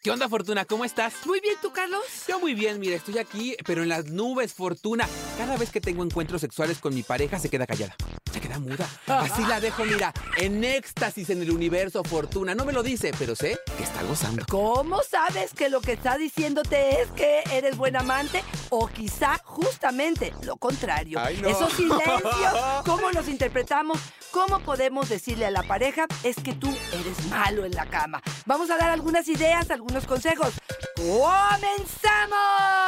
¿Qué onda, Fortuna? ¿Cómo estás? Muy bien, ¿tú, Carlos? Yo muy bien, mira, estoy aquí, pero en las nubes, Fortuna. Cada vez que tengo encuentros sexuales con mi pareja, se queda callada. Muda. Así la dejo, mira, en éxtasis en el universo, Fortuna. No me lo dice, pero sé que está gozando. ¿Cómo sabes que lo que está diciéndote es que eres buen amante? O quizá justamente lo contrario. Ay, no. Esos silencios, ¿cómo los interpretamos? ¿Cómo podemos decirle a la pareja es que tú eres malo en la cama? Vamos a dar algunas ideas, algunos consejos. ¡Comenzamos!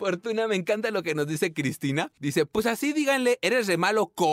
Fortuna, me encanta lo que nos dice Cristina. Dice, pues así díganle, eres re malo con...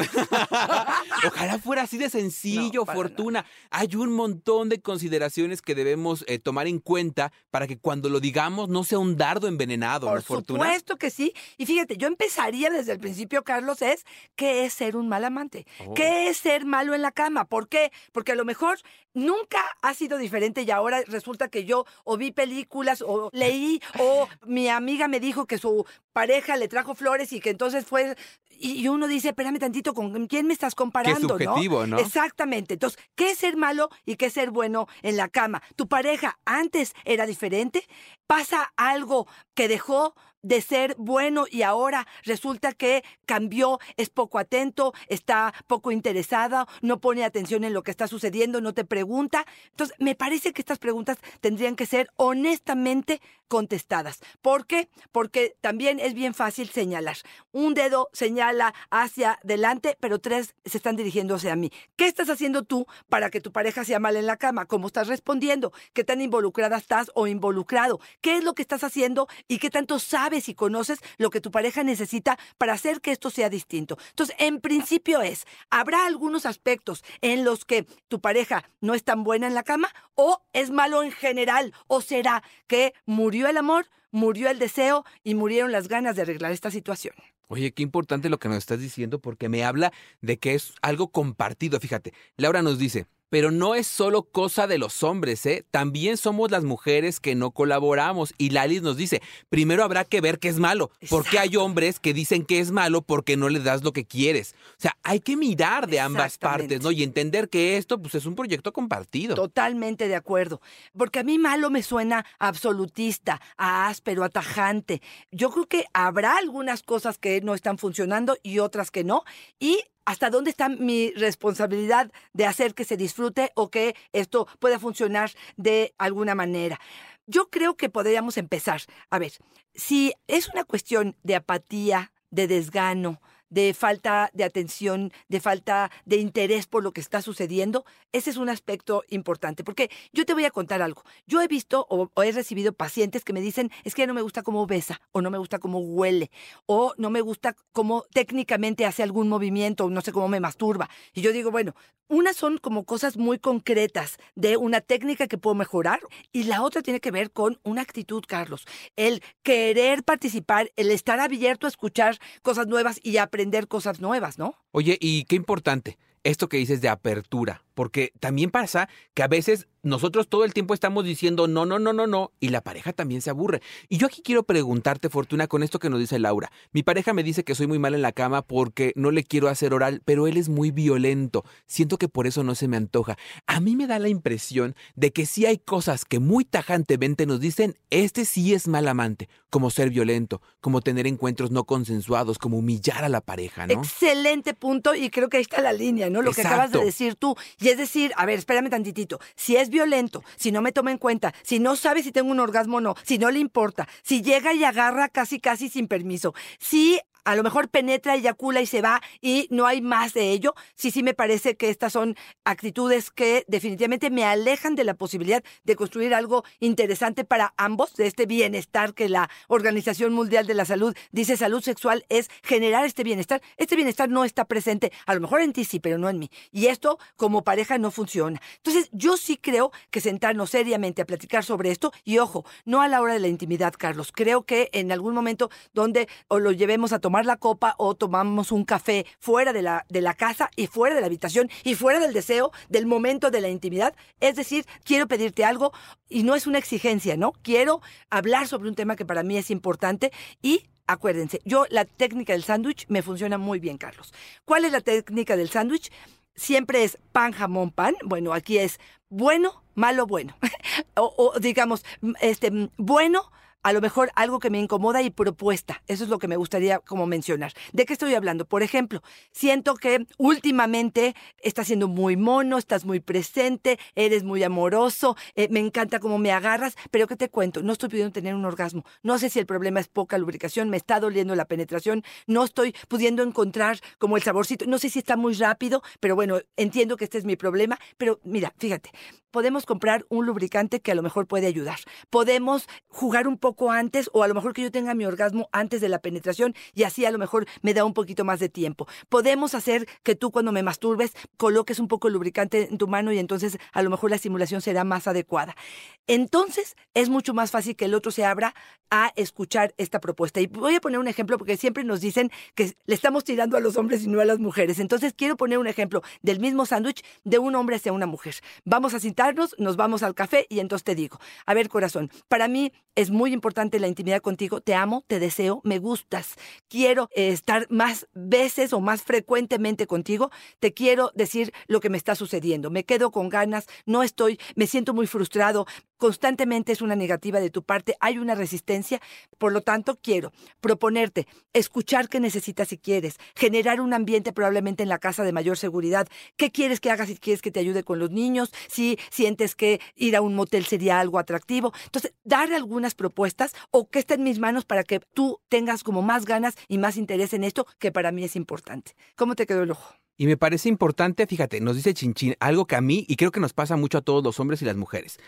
Ojalá fuera así de sencillo, No, Fortuna. Hay un montón de consideraciones que debemos eh, tomar en cuenta para que cuando lo digamos no sea un dardo envenenado, Por ¿no, Fortuna? supuesto que sí. Y fíjate, yo empezaría desde el principio, Carlos, es ¿qué es ser un mal amante? Oh. ¿Qué es ser malo en la cama? ¿Por qué? Porque a lo mejor nunca ha sido diferente y ahora resulta que yo o vi películas o leí o mi amiga me dijo que su pareja le trajo flores y que entonces fue... Y uno dice, espérame tantito, ¿con quién me estás comparando? subjetivo, ¿no? Exactamente. Entonces, ¿qué es ser malo y qué es ser bueno en la cama? ¿Tu pareja antes era diferente? ¿Pasa algo que dejó de ser bueno y ahora resulta que cambió, es poco atento, está poco interesada, no pone atención en lo que está sucediendo, no te pregunta? Entonces, me parece que estas preguntas tendrían que ser honestamente contestadas. ¿Por qué? Porque también es bien fácil señalar. Un dedo señala hacia adelante, pero tres se están dirigiendo hacia mí. ¿Qué estás haciendo tú para que tu pareja sea mal en la cama? ¿Cómo estás respondiendo? ¿Qué tan involucrada estás o involucrado? ¿Qué es lo que estás haciendo y qué tanto sabes y conoces lo que tu pareja necesita para hacer que esto sea distinto? Entonces, en principio es, ¿habrá algunos aspectos en los que tu pareja no es tan buena en la cama o es malo en general? ¿O será que murió el amor, murió el deseo y murieron las ganas de arreglar esta situación? Oye, qué importante lo que nos estás diciendo porque me habla de que es algo compartido. Fíjate, Laura nos dice, pero no es solo cosa de los hombres, ¿eh? También somos las mujeres que no colaboramos. Y Lalis nos dice, primero habrá que ver qué es malo. Porque hay hombres que dicen que es malo porque no le das lo que quieres. O sea, hay que mirar de ambas partes, ¿no? Y entender que esto, pues, es un proyecto compartido. Totalmente de acuerdo. Porque a mí malo me suena absolutista, a áspero, a tajante. Yo creo que habrá algunas cosas que no están funcionando y otras que no. Y hasta dónde está mi responsabilidad de hacer que se disfrute o que esto pueda funcionar de alguna manera. Yo creo que podríamos empezar. A ver, si es una cuestión de apatía, de desgano, de falta de atención, de falta de interés por lo que está sucediendo, ese es un aspecto importante. Porque yo te voy a contar algo. Yo he visto o, he recibido pacientes que me dicen, es que no me gusta cómo besa, o no me gusta cómo huele, o no me gusta cómo técnicamente hace algún movimiento, o no sé cómo me masturba. Y yo digo, bueno, unas son como cosas muy concretas de una técnica que puedo mejorar y la otra tiene que ver con una actitud, Carlos. El querer participar, el estar abierto a escuchar cosas nuevas y aprender cosas nuevas, ¿no? Oye, y qué importante esto que dices de apertura, porque también pasa que a veces nosotros todo el tiempo estamos diciendo no, no, no, no, no, y la pareja también se aburre. Y yo aquí quiero preguntarte, Fortuna, con esto que nos dice Laura. Mi pareja me dice que soy muy mal en la cama porque no le quiero hacer oral, pero él es muy violento. Siento que por eso no se me antoja. A mí me da la impresión de que sí hay cosas que muy tajantemente nos dicen, este sí es mal amante, como ser violento, como tener encuentros no consensuados, como humillar a la pareja, ¿no? Excelente punto y creo que ahí está la línea, ¿no? Lo que acabas de decir tú. Y es decir, a ver, espérame tantitito. Si es violento, si no me toma en cuenta, si no sabe si tengo un orgasmo o no, si no le importa, si llega y agarra casi casi sin permiso, si a lo mejor penetra, eyacula y se va y no hay más de ello. Sí, sí me parece que estas son actitudes que definitivamente me alejan de la posibilidad de construir algo interesante para ambos, de este bienestar que la Organización Mundial de la Salud dice salud sexual es generar este bienestar. Este bienestar no está presente, a lo mejor en ti sí, pero no en mí. Y esto como pareja no funciona. Entonces, yo sí creo que sentarnos seriamente a platicar sobre esto y ojo, no a la hora de la intimidad, Carlos. Creo que en algún momento donde o lo llevemos a tomar tomar la copa o tomamos un café fuera de la, de la casa y fuera de la habitación y fuera del deseo, del momento de la intimidad. Es decir, quiero pedirte algo y no es una exigencia, ¿no? Quiero hablar sobre un tema que para mí es importante y acuérdense, yo la técnica del sándwich me funciona muy bien, Carlos. ¿Cuál es la técnica del sándwich? Siempre es pan, jamón, pan. Bueno, aquí es bueno, malo, bueno. o, digamos, este, bueno, a lo mejor algo que me incomoda y propuesta. Eso es lo que me gustaría como mencionar. ¿De qué estoy hablando? Por ejemplo, siento que últimamente estás siendo muy mono, estás muy presente, eres muy amoroso, eh, me encanta cómo me agarras, pero ¿qué te cuento? No estoy pudiendo tener un orgasmo. No sé si el problema es poca lubricación, me está doliendo la penetración, no estoy pudiendo encontrar como el saborcito, no sé si está muy rápido, pero bueno, entiendo que este es mi problema, pero mira, fíjate, podemos comprar un lubricante que a lo mejor puede ayudar. Podemos jugar un poco antes o a lo mejor que yo tenga mi orgasmo antes de la penetración y así a lo mejor me da un poquito más de tiempo. Podemos hacer que tú cuando me masturbes coloques un poco de lubricante en tu mano y entonces a lo mejor la simulación será más adecuada. Entonces es mucho más fácil que el otro se abra a escuchar esta propuesta. Y voy a poner un ejemplo porque siempre nos dicen que le estamos tirando a los hombres y no a las mujeres. Entonces quiero poner un ejemplo del mismo sándwich de un hombre hacia una mujer. Vamos a sentarnos, nos vamos al café y entonces te digo, a ver corazón, para mí es muy importante la intimidad contigo, te amo, te deseo, me gustas, quiero eh, estar más veces o más frecuentemente contigo, te quiero decir lo que me está sucediendo, me quedo con ganas, no estoy, me siento muy frustrado, constantemente es una negativa de tu parte, hay una resistencia, por lo tanto quiero proponerte escuchar qué necesitas si quieres, generar un ambiente probablemente en la casa de mayor seguridad, qué quieres que hagas si quieres que te ayude con los niños, si sientes que ir a un motel sería algo atractivo, entonces dar algunas propuestas o que esté en mis manos para que tú tengas como más ganas y más interés en esto que para mí es importante. ¿Cómo te quedó el ojo? Y me parece importante, fíjate, nos dice Chinchín, algo que a mí, y creo que nos pasa mucho a todos los hombres y las mujeres.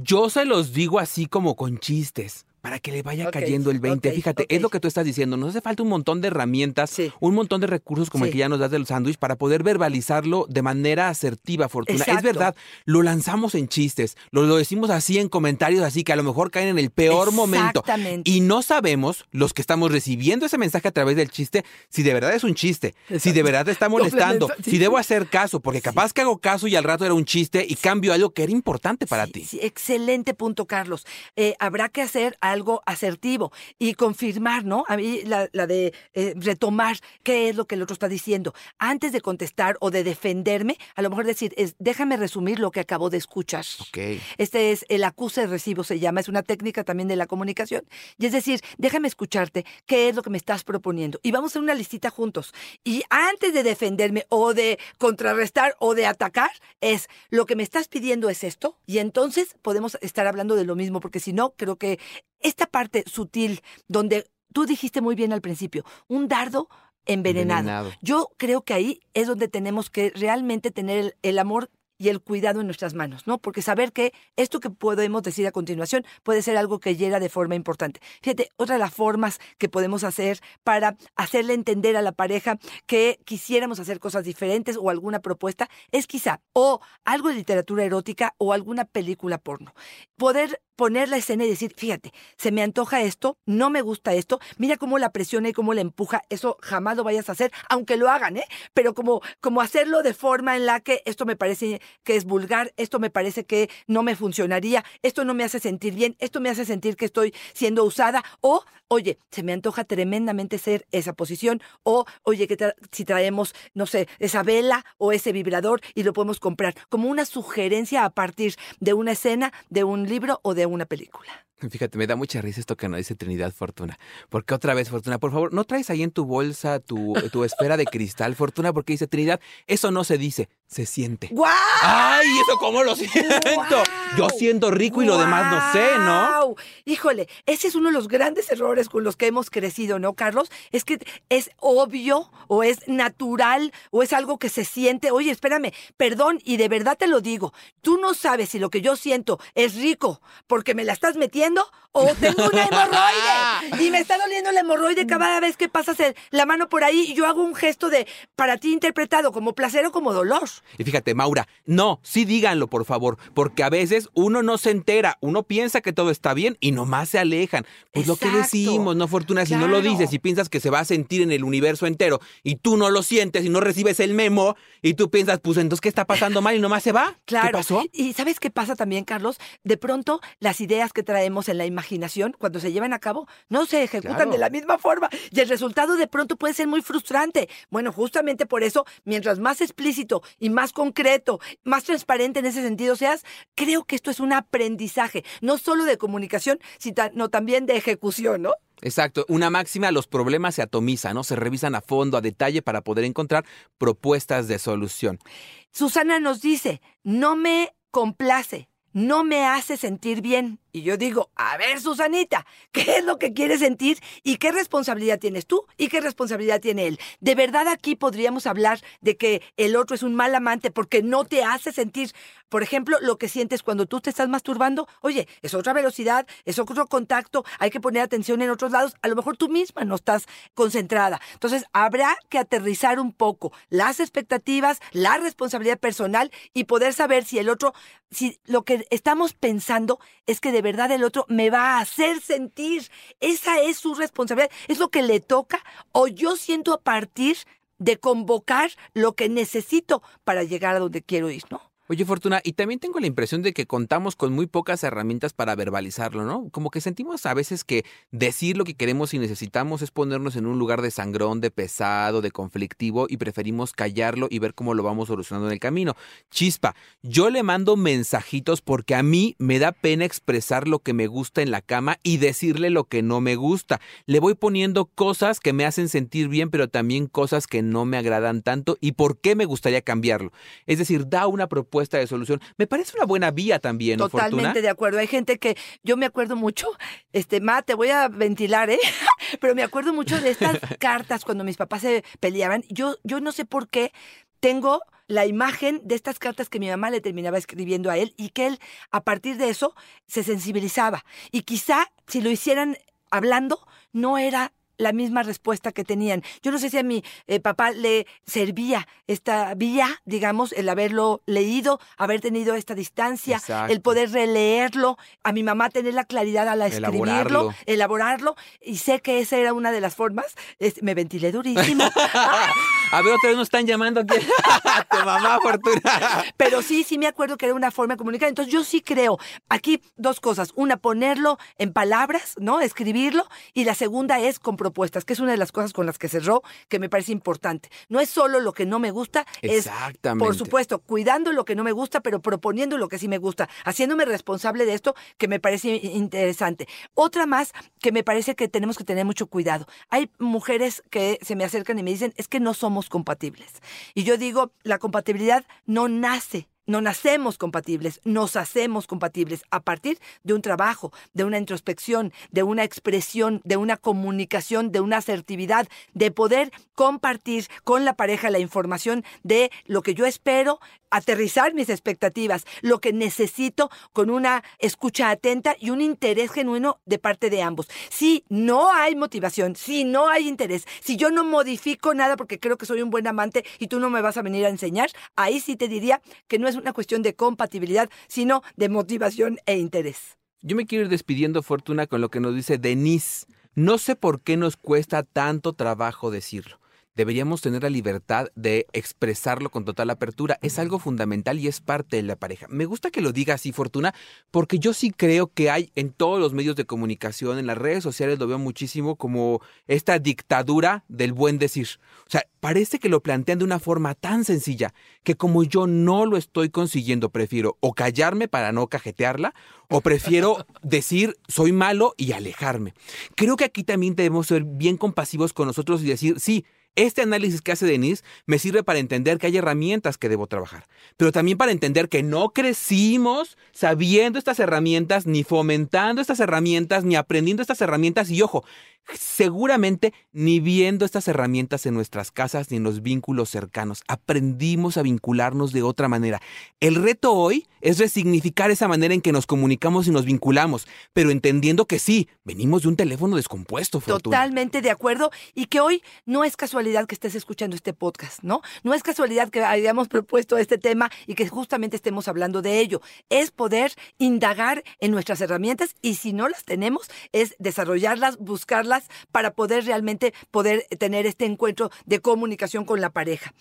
Yo se los digo así como con chistes para que le vaya cayendo el 20. ok, Fíjate, es lo que tú estás diciendo. Nos hace falta un montón de herramientas, Sí. un montón de recursos como el que ya nos das del sándwich para poder verbalizarlo de manera asertiva, Fortuna. Es verdad, lo lanzamos en chistes, lo, lo decimos así en comentarios, así que a lo mejor caen en el peor momento. Exactamente. Y no sabemos, los que estamos recibiendo ese mensaje a través del chiste, si de verdad es un chiste, si de verdad te está molestando, sí. si debo hacer caso, porque capaz que hago caso y al rato era un chiste y cambio algo que era importante para ti. excelente punto, Carlos. Eh, habrá que hacer algo asertivo y confirmar, ¿no? A mí la, la de eh, retomar qué es lo que el otro está diciendo. Antes de contestar o de defenderme, a lo mejor decir, es, déjame resumir lo que acabo de escuchar. Ok. Este es el acuse de recibo, se llama, es una técnica también de la comunicación. Y es decir, déjame escucharte qué es lo que me estás proponiendo. Y vamos a hacer una listita juntos. Y antes de defenderme o de contrarrestar o de atacar, es lo que me estás pidiendo es esto. Y entonces podemos estar hablando de lo mismo, porque si no, creo que esta parte sutil, donde tú dijiste muy bien al principio, un dardo envenenado. Envenenado. Yo creo que ahí es donde tenemos que realmente tener el, el amor y el cuidado en nuestras manos, ¿no? Porque saber que esto que podemos decir a continuación puede ser algo que hiera de forma importante. Fíjate, otra de las formas que podemos hacer para hacerle entender a la pareja que quisiéramos hacer cosas diferentes o alguna propuesta es quizá o algo de literatura erótica o alguna película porno. Poder poner la escena y decir, fíjate, se me antoja esto, no me gusta esto, mira cómo la presiona y cómo la empuja, eso jamás lo vayas a hacer, aunque lo hagan, ¿eh? Pero como, como hacerlo de forma en la que esto me parece que es vulgar, esto me parece que no me funcionaría, esto no me hace sentir bien, esto me hace sentir que estoy siendo usada, o, oye, se me antoja tremendamente ser esa posición, o, oye, que si traemos, no sé, esa vela o ese vibrador y lo podemos comprar, como una sugerencia a partir de una escena, de un libro o de una película. Fíjate, me da mucha risa esto que nos dice Trinidad Fortuna. Porque otra vez, Fortuna, por favor, no traes ahí en tu bolsa tu, tu esfera de cristal, Fortuna, porque dice Trinidad, eso no se dice, se siente. ¡Guau! ¡Ay, eso cómo lo siento! Yo siendo rico y lo demás no sé, ¿no? ¡Guau! Híjole, ese es uno de los grandes errores con los que hemos crecido, ¿no, Carlos? Es que es obvio o es natural o es algo que se siente. Oye, espérame, perdón, y de verdad te lo digo. Tú no sabes si lo que yo siento es rico porque me la estás metiendo haciendo o tengo una hemorroide y me está doliendo la hemorroide cada vez que pasas el- la mano por ahí y yo hago un gesto de para ti interpretado como placer o como dolor. Y fíjate, Maura, no, sí díganlo, por favor, porque a veces uno no se entera, uno piensa que todo está bien y nomás se alejan. Pues lo que decimos, ¿no, Fortuna? Si no lo dices y piensas que se va a sentir en el universo entero y tú no lo sientes y no recibes el memo y tú piensas, pues entonces, ¿qué está pasando mal? Y nomás se va. Claro. ¿Qué pasó? Y ¿sabes qué pasa también, Carlos? De pronto, las ideas que traemos en la imaginación, cuando se llevan a cabo, no se ejecutan Claro. de la misma forma. Y el resultado de pronto puede ser muy frustrante. Bueno, justamente por eso, mientras más explícito y más concreto, más transparente en ese sentido seas, creo que esto es un aprendizaje, no solo de comunicación, sino también de ejecución, ¿no? Exacto, una máxima, los problemas se atomizan, ¿no? Se revisan a fondo, a detalle para poder encontrar propuestas de solución. Susana nos dice, no me complace, no me hace sentir bien. Y yo digo, a ver, Susanita, ¿qué es lo que quieres sentir y qué responsabilidad tienes tú y qué responsabilidad tiene él? De verdad aquí podríamos hablar de que el otro es un mal amante porque no te hace sentir, por ejemplo, lo que sientes cuando tú te estás masturbando. Oye, es otra velocidad, es otro contacto, hay que poner atención en otros lados. A lo mejor tú misma no estás concentrada. Entonces, habrá que aterrizar un poco las expectativas, la responsabilidad personal y poder saber si el otro, si lo que estamos pensando es que de verdad el otro me va a hacer sentir. Esa es su responsabilidad, es lo que le toca o yo siento a partir de convocar lo que necesito para llegar a donde quiero ir, ¿no? Oye, Fortuna, y también tengo la impresión de que contamos con muy pocas herramientas para verbalizarlo, ¿no? Como que sentimos a veces que decir lo que queremos y necesitamos es ponernos en un lugar de sangrón, de pesado, de conflictivo y preferimos callarlo y ver cómo lo vamos solucionando en el camino. Chispa, yo le mando mensajitos porque a mí me da pena expresar lo que me gusta en la cama y decirle lo que no me gusta. Le voy poniendo cosas que me hacen sentir bien, pero también cosas que no me agradan tanto y por qué me gustaría cambiarlo. Es decir, da una propuesta de solución. Me parece una buena vía también, ¿no, Totalmente Fortuna? de acuerdo. Hay gente que yo me acuerdo mucho, este, Ma, te voy a ventilar, ¿eh? Pero me acuerdo mucho de estas cartas cuando mis papás se peleaban. Yo, yo no sé por qué tengo la imagen de estas cartas que mi mamá le terminaba escribiendo a él y que él, a partir de eso, se sensibilizaba. Y quizá si lo hicieran hablando, no era la misma respuesta que tenían. Yo no sé si a mi eh, papá le servía esta vía, digamos, el haberlo leído, haber tenido esta distancia, Exacto. el poder releerlo, a mi mamá tener la claridad al escribirlo, Elaborarlo. elaborarlo, y sé que esa era una de las formas. Es- me ventilé durísimo. A ver, otra vez nos están llamando aquí. tu mamá, Fortuna. Pero sí, sí me acuerdo que era una forma de comunicar. Entonces yo sí creo, aquí dos cosas. Una, ponerlo en palabras, ¿no? Escribirlo. Y la segunda es con propuestas, que es una de las cosas con las que cerró, que me parece importante. No es solo lo que no me gusta, es, por supuesto, cuidando lo que no me gusta, pero proponiendo lo que sí me gusta, haciéndome responsable de esto, que me parece interesante. Otra más que me parece que tenemos que tener mucho cuidado. Hay mujeres que se me acercan y me dicen, es que no somos compatibles. Y yo digo, la compatibilidad no nace. No nacemos compatibles, nos hacemos compatibles a partir de un trabajo, de una introspección, de una expresión, de una comunicación, de una asertividad, de poder compartir con la pareja la información de lo que yo espero, aterrizar mis expectativas, lo que necesito con una escucha atenta y un interés genuino de parte de ambos. Si no hay motivación, si no hay interés, si yo no modifico nada porque creo que soy un buen amante y tú no me vas a venir a enseñar, ahí sí te diría que no es una cuestión de compatibilidad, sino de motivación e interés. Yo me quiero ir despidiendo, Fortuna, con lo que nos dice Denise. No sé por qué nos cuesta tanto trabajo decirlo. Deberíamos tener la libertad de expresarlo con total apertura. Es algo fundamental y es parte de la pareja. Me gusta que lo diga así, Fortuna, porque yo sí creo que hay en todos los medios de comunicación, en las redes sociales, lo veo muchísimo como esta dictadura del buen decir. O sea, parece que lo plantean de una forma tan sencilla que como yo no lo estoy consiguiendo, prefiero o callarme para no cajetearla o prefiero decir soy malo y alejarme. Creo que aquí también debemos ser bien compasivos con nosotros y decir, sí, este análisis que hace Denise me sirve para entender que hay herramientas que debo trabajar, pero también para entender que no crecimos sabiendo estas herramientas, ni fomentando estas herramientas, ni aprendiendo estas herramientas. Y ojo, seguramente ni viendo estas herramientas en nuestras casas ni en los vínculos cercanos. Aprendimos a vincularnos de otra manera. El reto hoy es resignificar esa manera en que nos comunicamos y nos vinculamos, pero entendiendo que sí, venimos de un teléfono descompuesto, Fortuna. Totalmente de acuerdo y que hoy no es casualidad que estés escuchando este podcast, ¿no? No es casualidad que hayamos propuesto este tema y que justamente estemos hablando de ello. Es poder indagar en nuestras herramientas y si no las tenemos, es desarrollarlas, buscarlas para poder realmente poder tener este encuentro de comunicación con la pareja.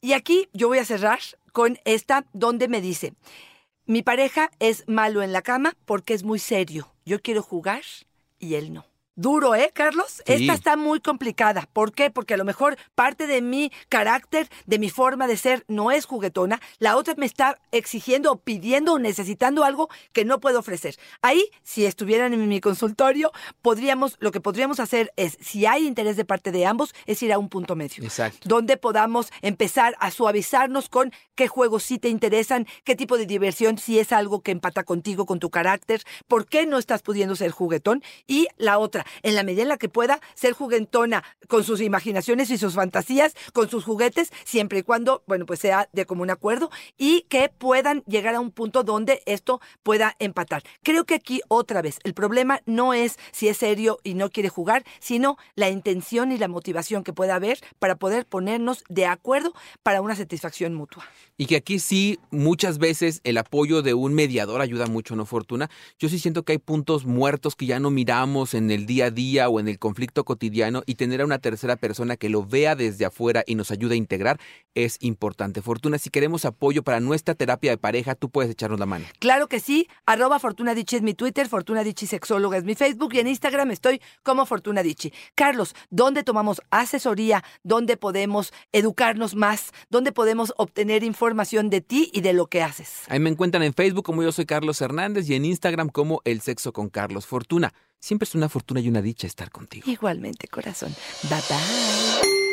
Y aquí yo voy a cerrar con esta donde me dice, mi pareja es malo en la cama porque es muy serio. Yo quiero jugar y él no. Duro, ¿eh, Carlos? Sí. Esta está muy complicada. ¿Por qué? Porque a lo mejor parte de mi carácter, de mi forma de ser, no es juguetona. La otra me está exigiendo o pidiendo o necesitando algo que no puedo ofrecer. Ahí, si estuvieran en mi consultorio, podríamos, lo que podríamos hacer es, si hay interés de parte de ambos, es ir a un punto medio Exacto. donde podamos empezar a suavizarnos con qué juegos sí te interesan, qué tipo de diversión, si es algo que empata contigo, con tu carácter, por qué no estás pudiendo ser juguetón. Y la otra, en la medida en la que pueda ser juguetona con sus imaginaciones y sus fantasías, con sus juguetes, siempre y cuando, bueno, pues sea de común acuerdo y que puedan llegar a un punto donde esto pueda empatar. Creo que aquí otra vez, el problema no es si es serio y no quiere jugar, sino la intención y la motivación que pueda haber para poder ponernos de acuerdo para una satisfacción mutua. Y que aquí sí, muchas veces el apoyo de un mediador ayuda mucho, ¿no, Fortuna? Yo sí siento que hay puntos muertos que ya no miramos en el día a día o en el conflicto cotidiano y tener a una tercera persona que lo vea desde afuera y nos ayude a integrar es importante. Fortuna, si queremos apoyo para nuestra terapia de pareja, tú puedes echarnos la mano. Claro que sí, arroba Fortuna Dichi es mi Twitter, Fortuna Dichi Sexóloga es mi Facebook y en Instagram estoy como Fortuna Dichi. Carlos, ¿dónde tomamos asesoría? ¿Dónde podemos educarnos más? ¿Dónde podemos obtener información de ti y de lo que haces? Ahí me encuentran en Facebook como yo soy Carlos Hernández y en Instagram como El Sexo con Carlos. Fortuna, siempre es una fortuna y una dicha estar contigo. Igualmente, corazón. Bye bye.